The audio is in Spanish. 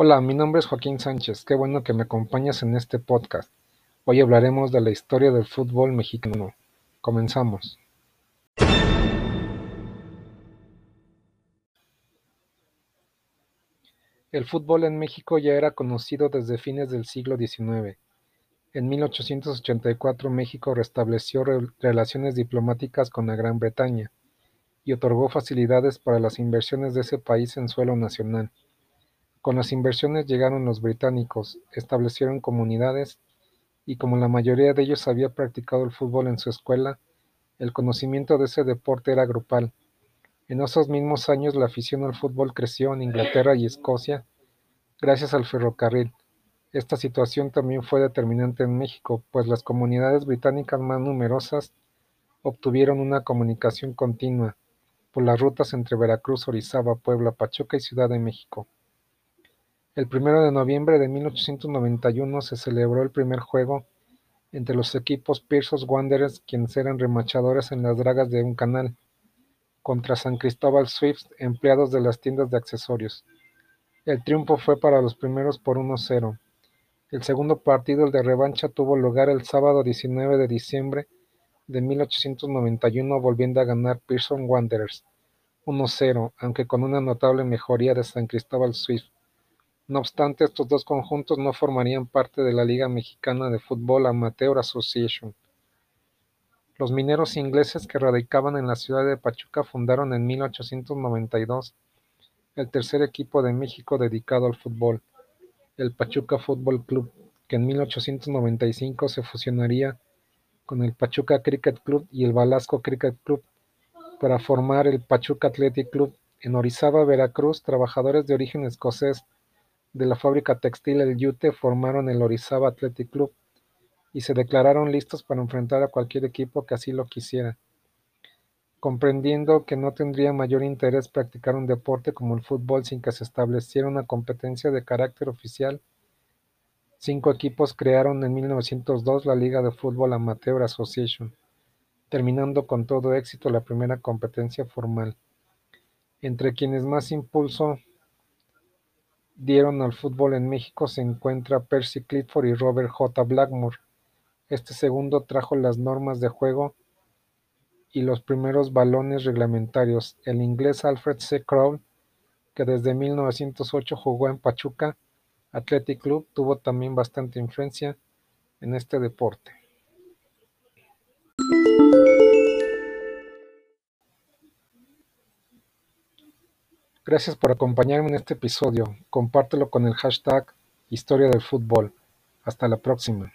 Hola, mi nombre es Joaquín Sánchez, qué bueno que me acompañas en este podcast. Hoy hablaremos de la historia del fútbol mexicano. Comenzamos. El fútbol en México ya era conocido desde fines del siglo XIX. En 1884 México restableció relaciones diplomáticas con la Gran Bretaña y otorgó facilidades para las inversiones de ese país en suelo nacional. Con las inversiones llegaron los británicos, establecieron comunidades y como la mayoría de ellos había practicado el fútbol en su escuela, el conocimiento de ese deporte era grupal. En esos mismos años la afición al fútbol creció en Inglaterra y Escocia gracias al ferrocarril. Esta situación también fue determinante en México, pues las comunidades británicas más numerosas obtuvieron una comunicación continua por las rutas entre Veracruz, Orizaba, Puebla, Pachuca y Ciudad de México. El primero de noviembre de 1891 se celebró el primer juego entre los equipos Pearson Wanderers, quienes eran remachadores en las dragas de un canal, contra San Cristóbal Swift, empleados de las tiendas de accesorios. El triunfo fue para los primeros por 1-0. El segundo partido, el de revancha, tuvo lugar el sábado 19 de diciembre de 1891, volviendo a ganar Pearson Wanderers 1-0, aunque con una notable mejoría de San Cristóbal Swift. No obstante, estos dos conjuntos no formarían parte de la Liga Mexicana de Fútbol Amateur Association. Los mineros ingleses que radicaban en la ciudad de Pachuca fundaron en 1892 el tercer equipo de México dedicado al fútbol, el Pachuca Fútbol Club, que en 1895 se fusionaría con el Pachuca Cricket Club y el Balasco Cricket Club para formar el Pachuca Athletic Club. En Orizaba, Veracruz, trabajadores de origen escocés de la fábrica textil El Yute formaron el Orizaba Athletic Club y se declararon listos para enfrentar a cualquier equipo que así lo quisiera. Comprendiendo que no tendría mayor interés practicar un deporte como el fútbol sin que se estableciera una competencia de carácter oficial, cinco equipos crearon en 1902 la Liga de Fútbol Amateur Association, terminando con todo éxito la primera competencia formal. Entre quienes más impulso dieron al fútbol en México se encuentra Percy Clifford y Robert J. Blackmore. Este segundo trajo las normas de juego y los primeros balones reglamentarios. El inglés Alfred C. Crowell, que desde 1908 jugó en Pachuca Athletic Club, tuvo también bastante influencia en este deporte. Gracias por acompañarme en este episodio. Compártelo con el hashtag Historia del Fútbol. Hasta la próxima.